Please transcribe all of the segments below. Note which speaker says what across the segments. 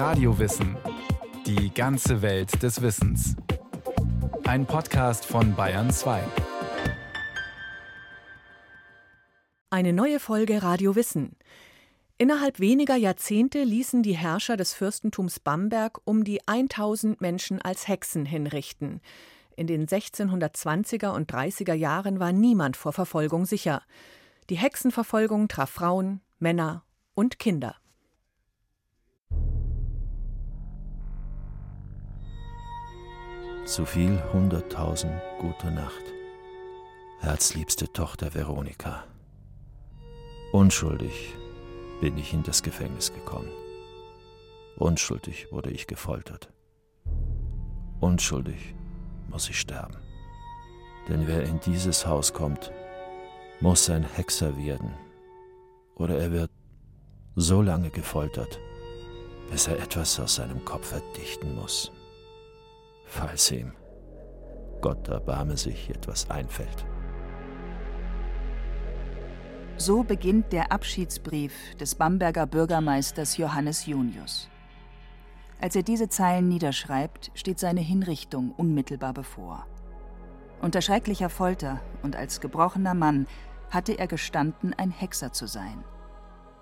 Speaker 1: Radiowissen. Die ganze Welt des Wissens. Ein Podcast von Bayern 2.
Speaker 2: Eine neue Folge Radio Wissen. Innerhalb weniger Jahrzehnte ließen die Herrscher des Fürstentums Bamberg um die 1000 Menschen als Hexen hinrichten. In den 1620er und 30er Jahren war niemand vor Verfolgung sicher. Die Hexenverfolgung traf Frauen, Männer und Kinder.
Speaker 3: Zu viel hunderttausend gute Nacht. Herzliebste Tochter Veronika. Unschuldig bin ich in das Gefängnis gekommen. Unschuldig wurde ich gefoltert. Unschuldig muss ich sterben. Denn wer in dieses Haus kommt, muss ein Hexer werden. Oder er wird so lange gefoltert, bis er etwas aus seinem Kopf verdichten muss. Falls ihm, Gott erbarme sich, etwas einfällt.
Speaker 4: So beginnt der Abschiedsbrief des Bamberger Bürgermeisters Johannes Junius. Als er diese Zeilen niederschreibt, steht seine Hinrichtung unmittelbar bevor. Unter schrecklicher Folter und als gebrochener Mann hatte er gestanden, ein Hexer zu sein.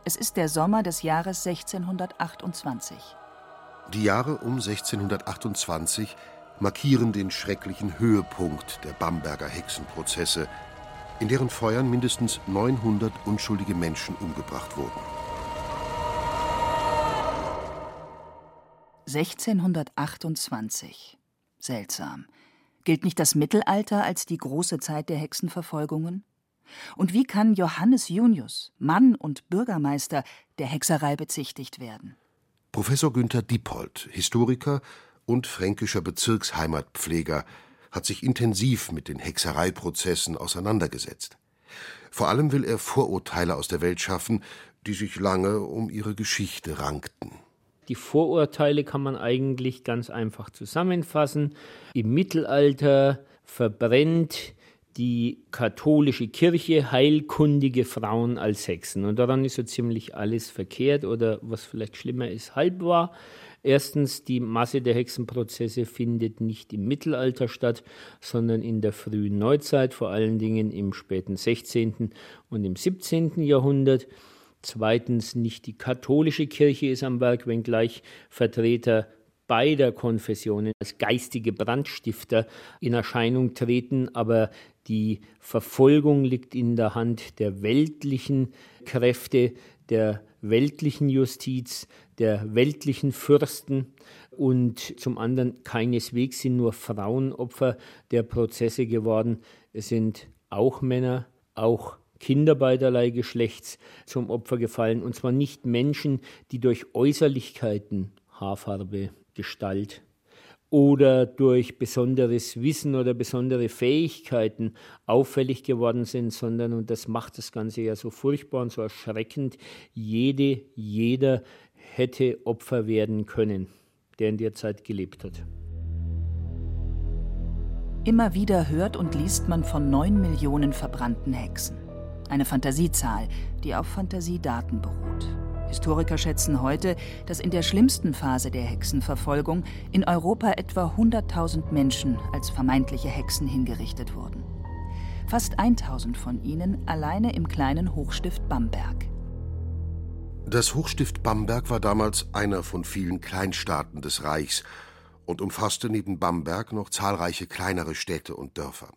Speaker 4: Es ist der Sommer des Jahres 1628.
Speaker 5: Die Jahre um 1628 markieren den schrecklichen Höhepunkt der Bamberger Hexenprozesse, in deren Feuern mindestens 900 unschuldige Menschen umgebracht wurden.
Speaker 4: 1628. Seltsam. Gilt nicht das Mittelalter als die große Zeit der Hexenverfolgungen? Und wie kann Johannes Junius, Mann und Bürgermeister, der Hexerei bezichtigt werden?
Speaker 5: Professor Günther Diepold, Historiker und fränkischer Bezirksheimatpfleger, hat sich intensiv mit den Hexereiprozessen auseinandergesetzt. Vor allem will er Vorurteile aus der Welt schaffen, die sich lange um ihre Geschichte rankten.
Speaker 6: Die Vorurteile kann man eigentlich ganz einfach zusammenfassen. Im Mittelalter verbrennt die katholische Kirche heilkundige Frauen als Hexen. Und daran ist so ziemlich alles verkehrt oder was vielleicht schlimmer ist, halb wahr. Erstens, die Masse der Hexenprozesse findet nicht im Mittelalter statt, sondern in der frühen Neuzeit, vor allen Dingen im späten 16. und im 17. Jahrhundert. Zweitens, nicht die katholische Kirche ist am Werk, wenngleich Vertreter beider Konfessionen als geistige Brandstifter in Erscheinung treten, aber die Verfolgung liegt in der Hand der weltlichen Kräfte, der weltlichen Justiz, der weltlichen Fürsten und zum anderen keineswegs sind nur Frauen Opfer der Prozesse geworden. Es sind auch Männer, auch Kinder beiderlei Geschlechts zum Opfer gefallen, und zwar nicht Menschen, die durch Äußerlichkeiten, Haarfarbe, Gestalt oder durch besonderes Wissen oder besondere Fähigkeiten auffällig geworden sind, sondern, und das macht das Ganze ja so furchtbar und so erschreckend, jede, jeder hätte Opfer werden können, der in der Zeit gelebt hat.
Speaker 4: Immer wieder hört und liest man von neun Millionen verbrannten Hexen. Eine Fantasiezahl, die auf Fantasiedaten beruht. Historiker schätzen heute, dass in der schlimmsten Phase der Hexenverfolgung in Europa etwa 100.000 Menschen als vermeintliche Hexen hingerichtet wurden. Fast 1000 von ihnen alleine im kleinen Hochstift Bamberg.
Speaker 5: Das Hochstift Bamberg war damals einer von vielen Kleinstaaten des Reichs und umfasste neben Bamberg noch zahlreiche kleinere Städte und Dörfer.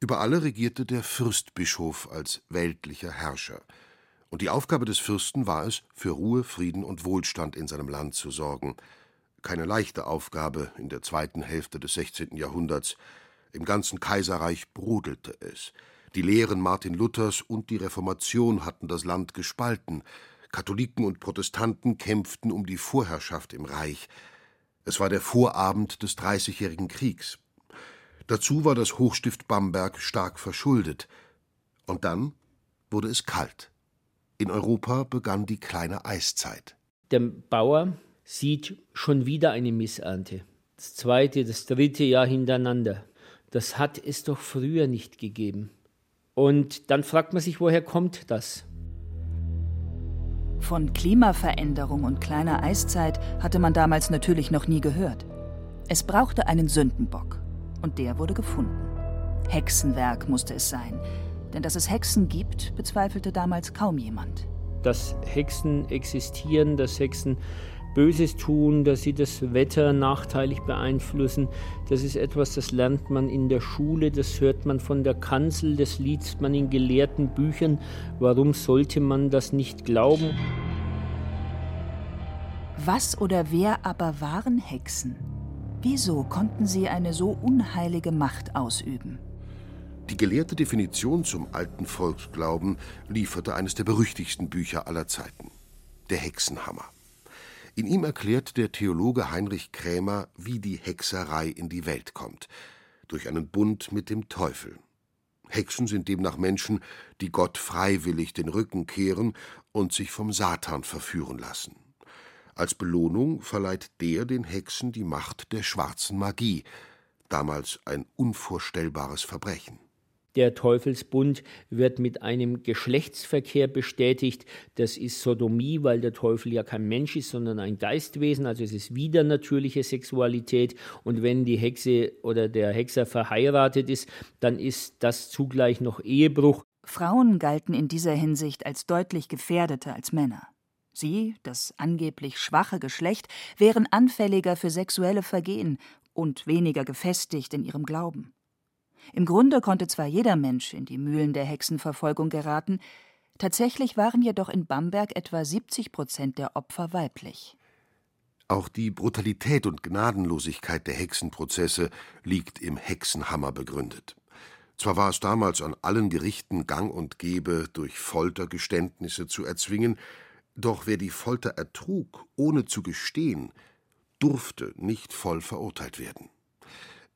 Speaker 5: Über alle regierte der Fürstbischof als weltlicher Herrscher – und die Aufgabe des Fürsten war es, für Ruhe, Frieden und Wohlstand in seinem Land zu sorgen. Keine leichte Aufgabe in der zweiten Hälfte des 16. Jahrhunderts. Im ganzen Kaiserreich brodelte es. Die Lehren Martin Luthers und die Reformation hatten das Land gespalten. Katholiken und Protestanten kämpften um die Vorherrschaft im Reich. Es war der Vorabend des Dreißigjährigen Kriegs. Dazu war das Hochstift Bamberg stark verschuldet. Und dann wurde es kalt. In Europa begann die kleine Eiszeit.
Speaker 6: Der Bauer sieht schon wieder eine Missernte. Das zweite, das dritte Jahr hintereinander. Das hat es doch früher nicht gegeben. Und dann fragt man sich, woher kommt das?
Speaker 4: Von Klimaveränderung und kleiner Eiszeit hatte man damals natürlich noch nie gehört. Es brauchte einen Sündenbock. Und der wurde gefunden. Hexenwerk musste es sein. Denn dass es Hexen gibt, bezweifelte damals kaum jemand.
Speaker 6: Dass Hexen existieren, dass Hexen Böses tun, dass sie das Wetter nachteilig beeinflussen. Das ist etwas, das lernt man in der Schule, das hört man von der Kanzel, das liest man in gelehrten Büchern. Warum sollte man das nicht glauben?
Speaker 4: Was oder wer aber waren Hexen? Wieso konnten sie eine so unheilige Macht ausüben?
Speaker 5: Die gelehrte Definition zum alten Volksglauben lieferte eines der berüchtigsten Bücher aller Zeiten, der Hexenhammer. In ihm erklärt der Theologe Heinrich Krämer, wie die Hexerei in die Welt kommt, durch einen Bund mit dem Teufel. Hexen sind demnach Menschen, die Gott freiwillig den Rücken kehren und sich vom Satan verführen lassen. Als Belohnung verleiht der den Hexen die Macht der schwarzen Magie, damals ein unvorstellbares Verbrechen.
Speaker 6: Der Teufelsbund wird mit einem Geschlechtsverkehr bestätigt. Das ist Sodomie, weil der Teufel ja kein Mensch ist, sondern ein Geistwesen. Also es ist wieder natürliche Sexualität. Und wenn die Hexe oder der Hexer verheiratet ist, dann ist das zugleich noch Ehebruch.
Speaker 4: Frauen galten in dieser Hinsicht als deutlich gefährdeter als Männer. Sie, das angeblich schwache Geschlecht, wären anfälliger für sexuelle Vergehen und weniger gefestigt in ihrem Glauben. Im Grunde konnte zwar jeder Mensch in die Mühlen der Hexenverfolgung geraten, tatsächlich waren jedoch in Bamberg etwa 70 Prozent der Opfer weiblich.
Speaker 5: Auch die Brutalität und Gnadenlosigkeit der Hexenprozesse liegt im Hexenhammer begründet. Zwar war es damals an allen Gerichten gang und gäbe, durch Folter Geständnisse zu erzwingen, doch wer die Folter ertrug, ohne zu gestehen, durfte nicht voll verurteilt werden.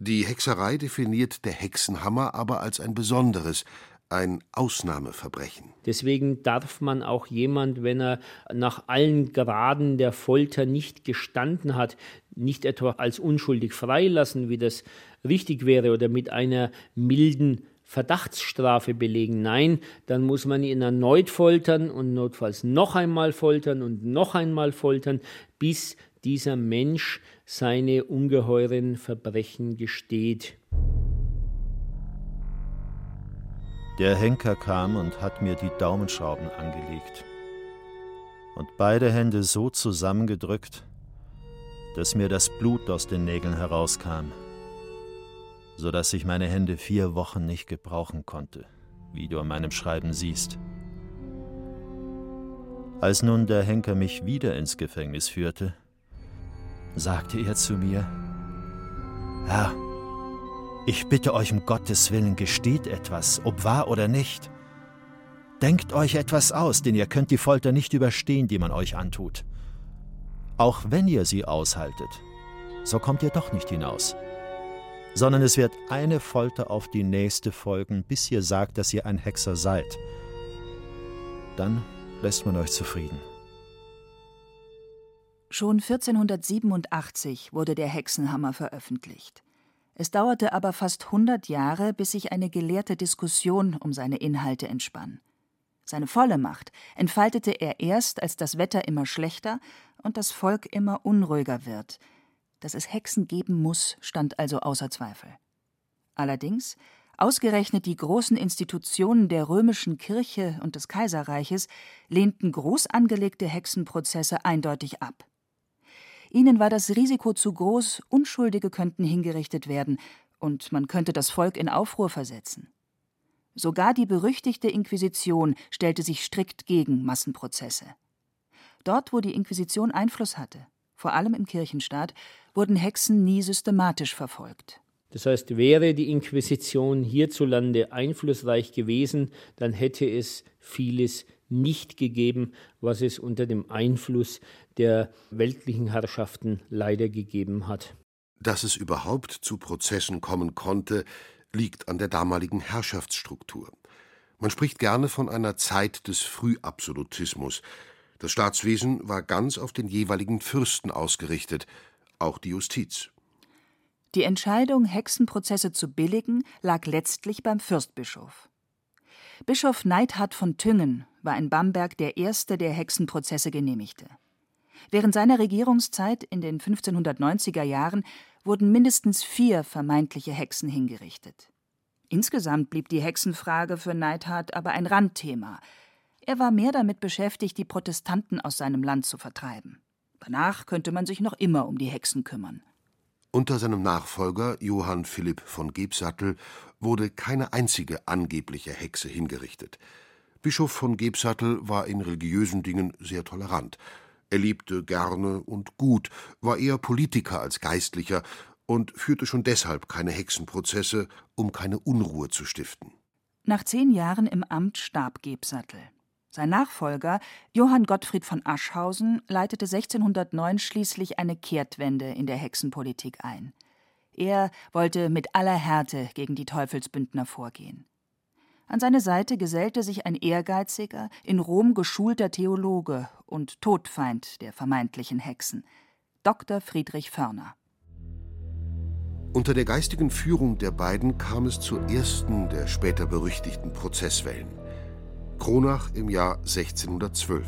Speaker 5: Die Hexerei definiert der Hexenhammer aber als ein besonderes, ein Ausnahmeverbrechen.
Speaker 6: Deswegen darf man auch jemand, wenn er nach allen Graden der Folter nicht gestanden hat, nicht etwa als unschuldig freilassen, wie das richtig wäre, oder mit einer milden Verdachtsstrafe belegen. Nein, dann muss man ihn erneut foltern und notfalls noch einmal foltern und noch einmal foltern, bis dieser Mensch seine ungeheuren Verbrechen gesteht.
Speaker 3: Der Henker kam und hat mir die Daumenschrauben angelegt und beide Hände so zusammengedrückt, dass mir das Blut aus den Nägeln herauskam, so dass ich meine Hände vier Wochen nicht gebrauchen konnte, wie du an meinem Schreiben siehst. Als nun der Henker mich wieder ins Gefängnis führte, sagte er zu mir, Herr, ich bitte euch um Gottes Willen, gesteht etwas, ob wahr oder nicht. Denkt euch etwas aus, denn ihr könnt die Folter nicht überstehen, die man euch antut. Auch wenn ihr sie aushaltet, so kommt ihr doch nicht hinaus, sondern es wird eine Folter auf die nächste folgen, bis ihr sagt, dass ihr ein Hexer seid. Dann lässt man euch zufrieden.
Speaker 4: Schon 1487 wurde der Hexenhammer veröffentlicht. Es dauerte aber fast 100 Jahre, bis sich eine gelehrte Diskussion um seine Inhalte entspann. Seine volle Macht entfaltete er erst, als das Wetter immer schlechter und das Volk immer unruhiger wird. Dass es Hexen geben muss, stand also außer Zweifel. Allerdings, ausgerechnet die großen Institutionen der römischen Kirche und des Kaiserreiches lehnten groß angelegte Hexenprozesse eindeutig ab. Ihnen war das Risiko zu groß, Unschuldige könnten hingerichtet werden, und man könnte das Volk in Aufruhr versetzen. Sogar die berüchtigte Inquisition stellte sich strikt gegen Massenprozesse. Dort, wo die Inquisition Einfluss hatte, vor allem im Kirchenstaat, wurden Hexen nie systematisch verfolgt.
Speaker 6: Das heißt, wäre die Inquisition hierzulande einflussreich gewesen, dann hätte es vieles nicht gegeben, was es unter dem Einfluss der weltlichen Herrschaften leider gegeben hat.
Speaker 5: Dass es überhaupt zu Prozessen kommen konnte, liegt an der damaligen Herrschaftsstruktur. Man spricht gerne von einer Zeit des Frühabsolutismus. Das Staatswesen war ganz auf den jeweiligen Fürsten ausgerichtet, auch die Justiz.
Speaker 4: Die Entscheidung, Hexenprozesse zu billigen, lag letztlich beim Fürstbischof. Bischof Neidhard von Thüngen war in Bamberg der erste, der Hexenprozesse genehmigte. Während seiner Regierungszeit in den 1590er Jahren wurden mindestens vier vermeintliche Hexen hingerichtet. Insgesamt blieb die Hexenfrage für Neidhardt aber ein Randthema. Er war mehr damit beschäftigt, die Protestanten aus seinem Land zu vertreiben. Danach könnte man sich noch immer um die Hexen kümmern.
Speaker 5: Unter seinem Nachfolger Johann Philipp von Gebsattel wurde keine einzige angebliche Hexe hingerichtet. Bischof von Gebsattel war in religiösen Dingen sehr tolerant. Er liebte gerne und gut, war eher Politiker als Geistlicher und führte schon deshalb keine Hexenprozesse, um keine Unruhe zu stiften.
Speaker 4: Nach zehn Jahren im Amt starb Gebsattel. Sein Nachfolger, Johann Gottfried von Aschhausen, leitete 1609 schließlich eine Kehrtwende in der Hexenpolitik ein. Er wollte mit aller Härte gegen die Teufelsbündner vorgehen. An seine Seite gesellte sich ein ehrgeiziger, in Rom geschulter Theologe und Todfeind der vermeintlichen Hexen, Dr. Friedrich Förner.
Speaker 5: Unter der geistigen Führung der beiden kam es zur ersten der später berüchtigten Prozesswellen. Kronach im Jahr 1612.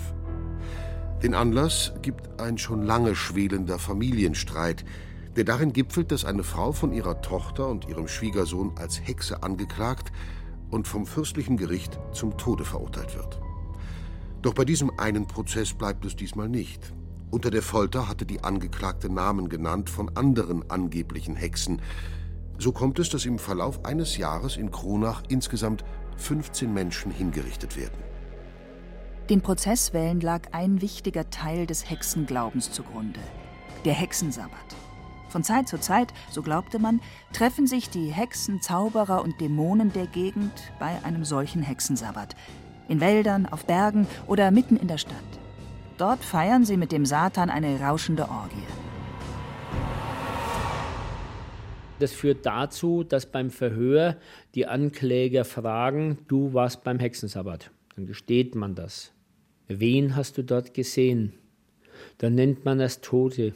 Speaker 5: Den Anlass gibt ein schon lange schwelender Familienstreit, der darin gipfelt, dass eine Frau von ihrer Tochter und ihrem Schwiegersohn als Hexe angeklagt und vom fürstlichen Gericht zum Tode verurteilt wird. Doch bei diesem einen Prozess bleibt es diesmal nicht. Unter der Folter hatte die Angeklagte Namen genannt von anderen angeblichen Hexen. So kommt es, dass im Verlauf eines Jahres in Kronach insgesamt 15 Menschen hingerichtet werden.
Speaker 4: Den Prozesswellen lag ein wichtiger Teil des Hexenglaubens zugrunde: der Hexensabbat. Von Zeit zu Zeit, so glaubte man, treffen sich die Hexen, Zauberer und Dämonen der Gegend bei einem solchen Hexensabbat. In Wäldern, auf Bergen oder mitten in der Stadt. Dort feiern sie mit dem Satan eine rauschende Orgie.
Speaker 6: Das führt dazu, dass beim Verhör die Ankläger fragen, du warst beim Hexensabbat. Dann gesteht man das. Wen hast du dort gesehen? Dann nennt man das Tote.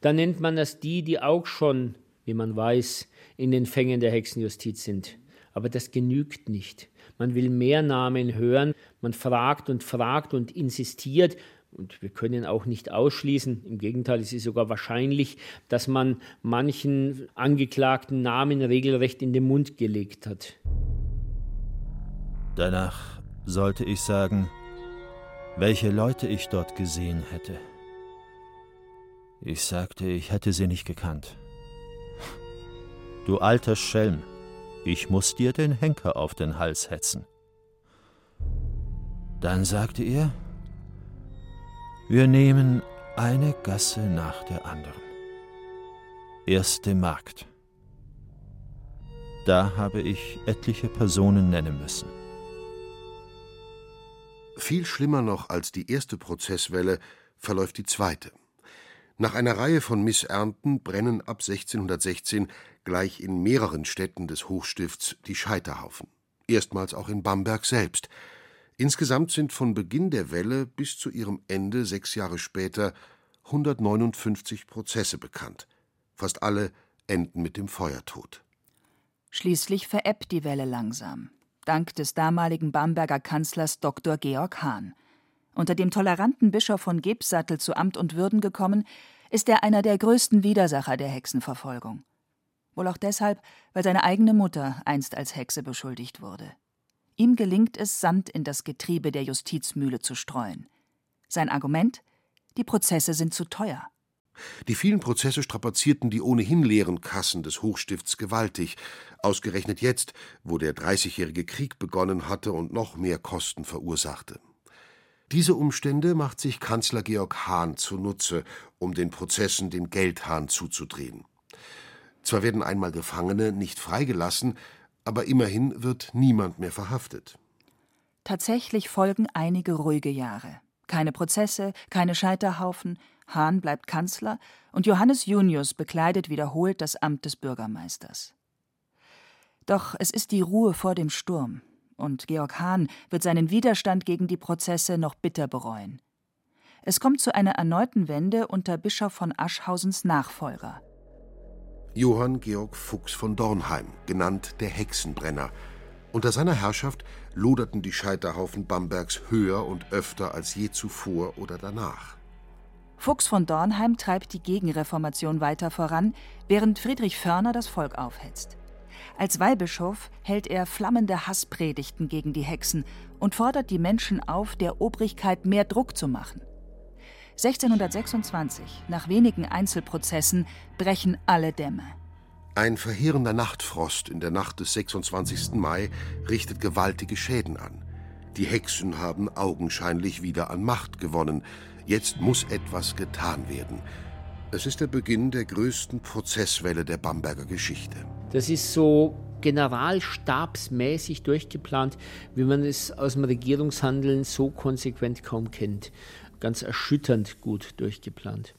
Speaker 6: Dann nennt man das die, die auch schon, wie man weiß, in den Fängen der Hexenjustiz sind. Aber das genügt nicht. Man will mehr Namen hören, man fragt und fragt und insistiert und wir können auch nicht ausschließen, im Gegenteil, es ist sogar wahrscheinlich, dass man manchen Angeklagten Namen regelrecht in den Mund gelegt hat.
Speaker 3: Danach sollte ich sagen, welche Leute ich dort gesehen hätte. Ich sagte, ich hätte sie nicht gekannt. Du alter Schelm, ich muss dir den Henker auf den Hals hetzen. Dann sagte er, wir nehmen eine Gasse nach der anderen. Erste Markt. Da habe ich etliche Personen nennen müssen.
Speaker 5: Viel schlimmer noch als die erste Prozesswelle verläuft die zweite. Nach einer Reihe von Missernten brennen ab 1616 gleich in mehreren Städten des Hochstifts die Scheiterhaufen. Erstmals auch in Bamberg selbst, Insgesamt sind von Beginn der Welle bis zu ihrem Ende sechs Jahre später 159 Prozesse bekannt. Fast alle enden mit dem Feuertod.
Speaker 4: Schließlich verebbt die Welle langsam, dank des damaligen Bamberger Kanzlers Dr. Georg Hahn. Unter dem toleranten Bischof von Gebsattel zu Amt und Würden gekommen, ist er einer der größten Widersacher der Hexenverfolgung. Wohl auch deshalb, weil seine eigene Mutter einst als Hexe beschuldigt wurde. Ihm gelingt es, Sand in das Getriebe der Justizmühle zu streuen. Sein Argument? Die Prozesse sind zu teuer.
Speaker 5: Die vielen Prozesse strapazierten die ohnehin leeren Kassen des Hochstifts gewaltig, ausgerechnet jetzt, wo der Dreißigjährige Krieg begonnen hatte und noch mehr Kosten verursachte. Diese Umstände macht sich Kanzler Georg Hahn zunutze, um den Prozessen den Geldhahn zuzudrehen. Zwar werden einmal Gefangene nicht freigelassen, aber immerhin wird niemand mehr verhaftet.
Speaker 4: Tatsächlich folgen einige ruhige Jahre. Keine Prozesse, keine Scheiterhaufen, Hahn bleibt Kanzler und Johannes Junius bekleidet wiederholt das Amt des Bürgermeisters. Doch es ist die Ruhe vor dem Sturm, und Georg Hahn wird seinen Widerstand gegen die Prozesse noch bitter bereuen. Es kommt zu einer erneuten Wende unter Bischof von Aschhausens Nachfolger.
Speaker 5: Johann Georg Fuchs von Dornheim, genannt der Hexenbrenner. Unter seiner Herrschaft loderten die Scheiterhaufen Bambergs höher und öfter als je zuvor oder danach.
Speaker 4: Fuchs von Dornheim treibt die Gegenreformation weiter voran, während Friedrich Förner das Volk aufhetzt. Als Weihbischof hält er flammende Hasspredigten gegen die Hexen und fordert die Menschen auf, der Obrigkeit mehr Druck zu machen. 1626, nach wenigen Einzelprozessen, brechen alle Dämme.
Speaker 5: Ein verheerender Nachtfrost in der Nacht des 26. Mai richtet gewaltige Schäden an. Die Hexen haben augenscheinlich wieder an Macht gewonnen. Jetzt muss etwas getan werden. Es ist der Beginn der größten Prozesswelle der Bamberger Geschichte.
Speaker 6: Das ist so generalstabsmäßig durchgeplant, wie man es aus dem Regierungshandeln so konsequent kaum kennt. Ganz erschütternd gut durchgeplant.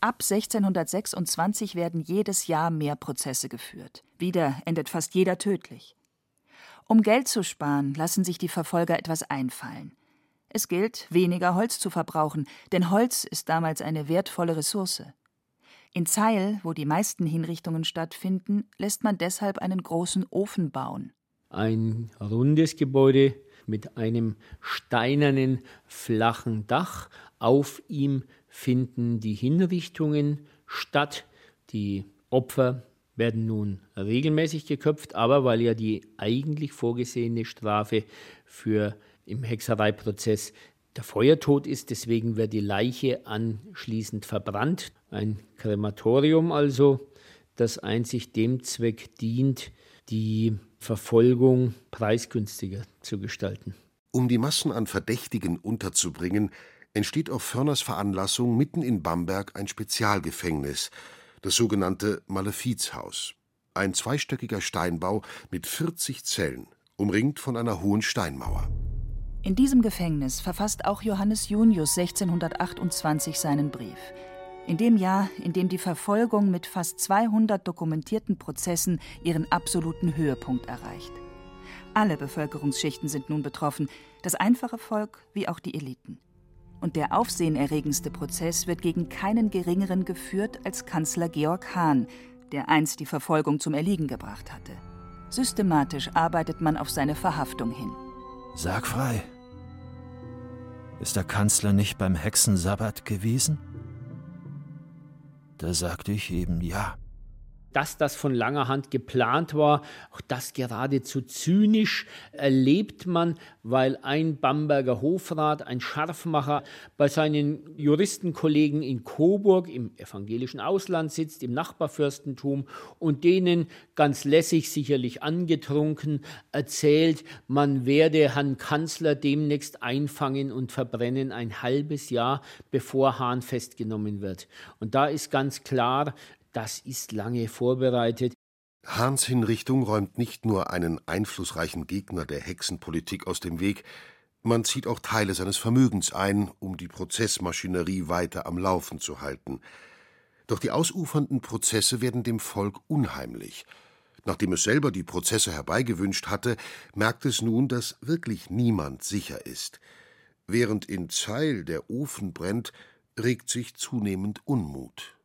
Speaker 4: Ab 1626 werden jedes Jahr mehr Prozesse geführt. Wieder endet fast jeder tödlich. Um Geld zu sparen, lassen sich die Verfolger etwas einfallen. Es gilt, weniger Holz zu verbrauchen, denn Holz ist damals eine wertvolle Ressource. In Zeil, wo die meisten Hinrichtungen stattfinden, lässt man deshalb einen großen Ofen bauen.
Speaker 6: Ein rundes Gebäude mit einem steinernen, flachen Dach. Auf ihm finden die Hinrichtungen statt. Die Opfer werden nun regelmäßig geköpft, aber weil ja die eigentlich vorgesehene Strafe für im Hexereiprozess der Feuertod ist, deswegen wird die Leiche anschließend verbrannt. Ein Krematorium also, das einzig dem Zweck dient, die Verfolgung preisgünstiger zu gestalten.
Speaker 5: Um die Massen an Verdächtigen unterzubringen, entsteht auf Förners Veranlassung mitten in Bamberg ein Spezialgefängnis, das sogenannte Malefizhaus. Ein zweistöckiger Steinbau mit 40 Zellen, umringt von einer hohen Steinmauer.
Speaker 4: In diesem Gefängnis verfasst auch Johannes Junius 1628 seinen Brief. In dem Jahr, in dem die Verfolgung mit fast 200 dokumentierten Prozessen ihren absoluten Höhepunkt erreicht. Alle Bevölkerungsschichten sind nun betroffen, das einfache Volk wie auch die Eliten. Und der aufsehenerregendste Prozess wird gegen keinen geringeren geführt als Kanzler Georg Hahn, der einst die Verfolgung zum Erliegen gebracht hatte. Systematisch arbeitet man auf seine Verhaftung hin.
Speaker 3: Sag frei. Ist der Kanzler nicht beim Hexensabbat gewesen? Da sagte ich eben ja
Speaker 6: dass das von langer Hand geplant war, auch das geradezu zynisch erlebt man, weil ein Bamberger Hofrat, ein Scharfmacher, bei seinen Juristenkollegen in Coburg im evangelischen Ausland sitzt, im Nachbarfürstentum, und denen ganz lässig, sicherlich angetrunken, erzählt, man werde Herrn Kanzler demnächst einfangen und verbrennen ein halbes Jahr, bevor Hahn festgenommen wird. Und da ist ganz klar, das ist lange vorbereitet.
Speaker 5: Hahns Hinrichtung räumt nicht nur einen einflussreichen Gegner der Hexenpolitik aus dem Weg, man zieht auch Teile seines Vermögens ein, um die Prozessmaschinerie weiter am Laufen zu halten. Doch die ausufernden Prozesse werden dem Volk unheimlich. Nachdem es selber die Prozesse herbeigewünscht hatte, merkt es nun, dass wirklich niemand sicher ist. Während in Zeil der Ofen brennt, regt sich zunehmend Unmut.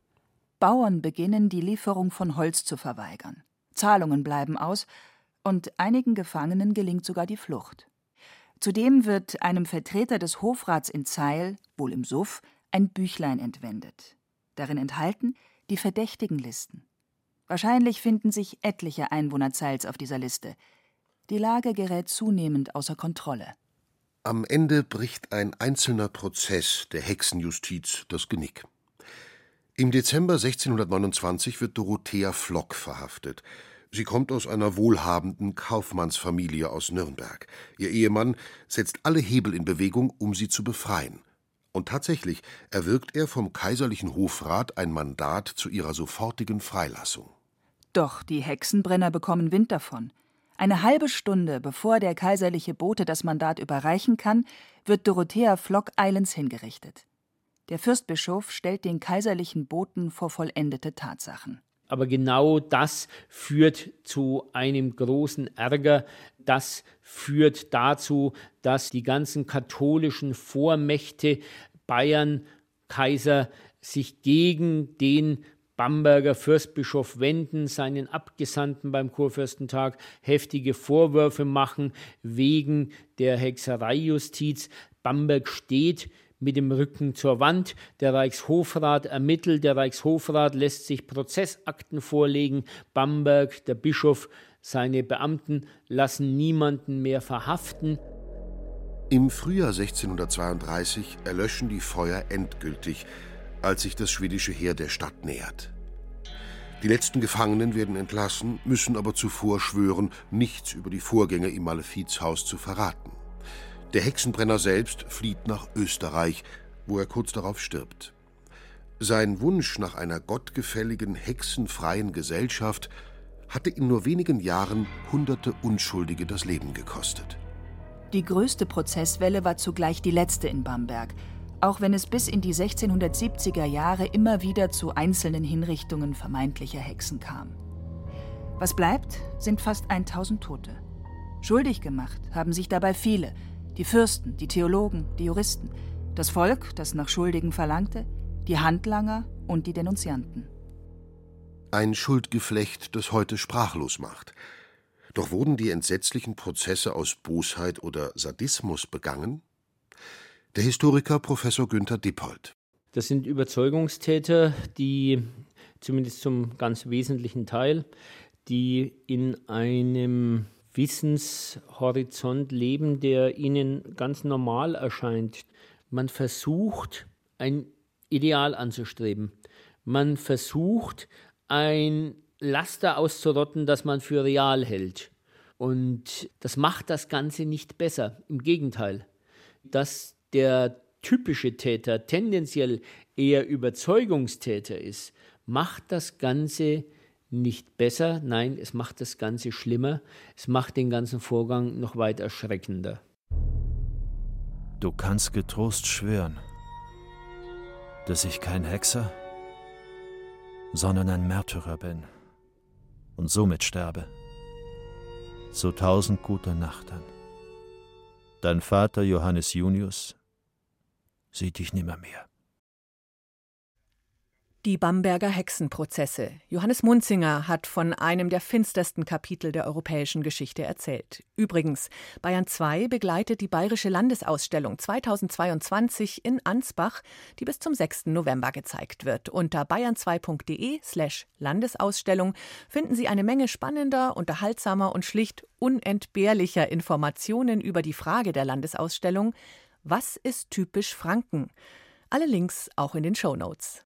Speaker 4: Bauern beginnen, die Lieferung von Holz zu verweigern. Zahlungen bleiben aus und einigen Gefangenen gelingt sogar die Flucht. Zudem wird einem Vertreter des Hofrats in Zeil, wohl im Suff, ein Büchlein entwendet. Darin enthalten die Verdächtigenlisten. Wahrscheinlich finden sich etliche Einwohner Zeils auf dieser Liste. Die Lage gerät zunehmend außer Kontrolle.
Speaker 5: Am Ende bricht ein einzelner Prozess der Hexenjustiz das Genick. Im Dezember 1629 wird Dorothea Flock verhaftet. Sie kommt aus einer wohlhabenden Kaufmannsfamilie aus Nürnberg. Ihr Ehemann setzt alle Hebel in Bewegung, um sie zu befreien. Und tatsächlich erwirkt er vom kaiserlichen Hofrat ein Mandat zu ihrer sofortigen Freilassung.
Speaker 4: Doch die Hexenbrenner bekommen Wind davon. Eine halbe Stunde bevor der kaiserliche Bote das Mandat überreichen kann, wird Dorothea Flock eilends hingerichtet. Der Fürstbischof stellt den kaiserlichen Boten vor vollendete Tatsachen.
Speaker 6: Aber genau das führt zu einem großen Ärger. Das führt dazu, dass die ganzen katholischen Vormächte Bayern, Kaiser sich gegen den Bamberger Fürstbischof Wenden seinen Abgesandten beim Kurfürstentag heftige Vorwürfe machen wegen der Hexereijustiz. Bamberg steht mit dem Rücken zur Wand. Der Reichshofrat ermittelt, der Reichshofrat lässt sich Prozessakten vorlegen. Bamberg, der Bischof, seine Beamten lassen niemanden mehr verhaften.
Speaker 5: Im Frühjahr 1632 erlöschen die Feuer endgültig als sich das schwedische Heer der Stadt nähert. Die letzten Gefangenen werden entlassen, müssen aber zuvor schwören, nichts über die Vorgänge im Malefizhaus zu verraten. Der Hexenbrenner selbst flieht nach Österreich, wo er kurz darauf stirbt. Sein Wunsch nach einer gottgefälligen, hexenfreien Gesellschaft hatte in nur wenigen Jahren hunderte Unschuldige das Leben gekostet.
Speaker 4: Die größte Prozesswelle war zugleich die letzte in Bamberg – auch wenn es bis in die 1670er Jahre immer wieder zu einzelnen Hinrichtungen vermeintlicher Hexen kam. Was bleibt, sind fast 1000 Tote. Schuldig gemacht haben sich dabei viele, die Fürsten, die Theologen, die Juristen, das Volk, das nach Schuldigen verlangte, die Handlanger und die Denunzianten.
Speaker 5: Ein Schuldgeflecht, das heute sprachlos macht. Doch wurden die entsetzlichen Prozesse aus Bosheit oder Sadismus begangen? Der Historiker Professor Günther Dippold.
Speaker 6: Das sind Überzeugungstäter, die zumindest zum ganz wesentlichen Teil, die in einem Wissenshorizont leben, der ihnen ganz normal erscheint. Man versucht, ein Ideal anzustreben. Man versucht, ein Laster auszurotten, das man für real hält. Und das macht das Ganze nicht besser. Im Gegenteil. Das der typische Täter tendenziell eher Überzeugungstäter ist, macht das Ganze nicht besser, nein, es macht das Ganze schlimmer, es macht den ganzen Vorgang noch weit erschreckender.
Speaker 3: Du kannst getrost schwören, dass ich kein Hexer, sondern ein Märtyrer bin und somit sterbe. So tausend gute Nacht dann. Dein Vater Johannes Junius, sieht dich nimmermehr.
Speaker 2: Die Bamberger Hexenprozesse. Johannes Munzinger hat von einem der finstersten Kapitel der europäischen Geschichte erzählt. Übrigens, Bayern 2 begleitet die Bayerische Landesausstellung 2022 in Ansbach, die bis zum 6. November gezeigt wird. Unter bayern2.de slash Landesausstellung finden Sie eine Menge spannender, unterhaltsamer und schlicht unentbehrlicher Informationen über die Frage der Landesausstellung, was ist typisch Franken? Alle Links auch in den Show Notes.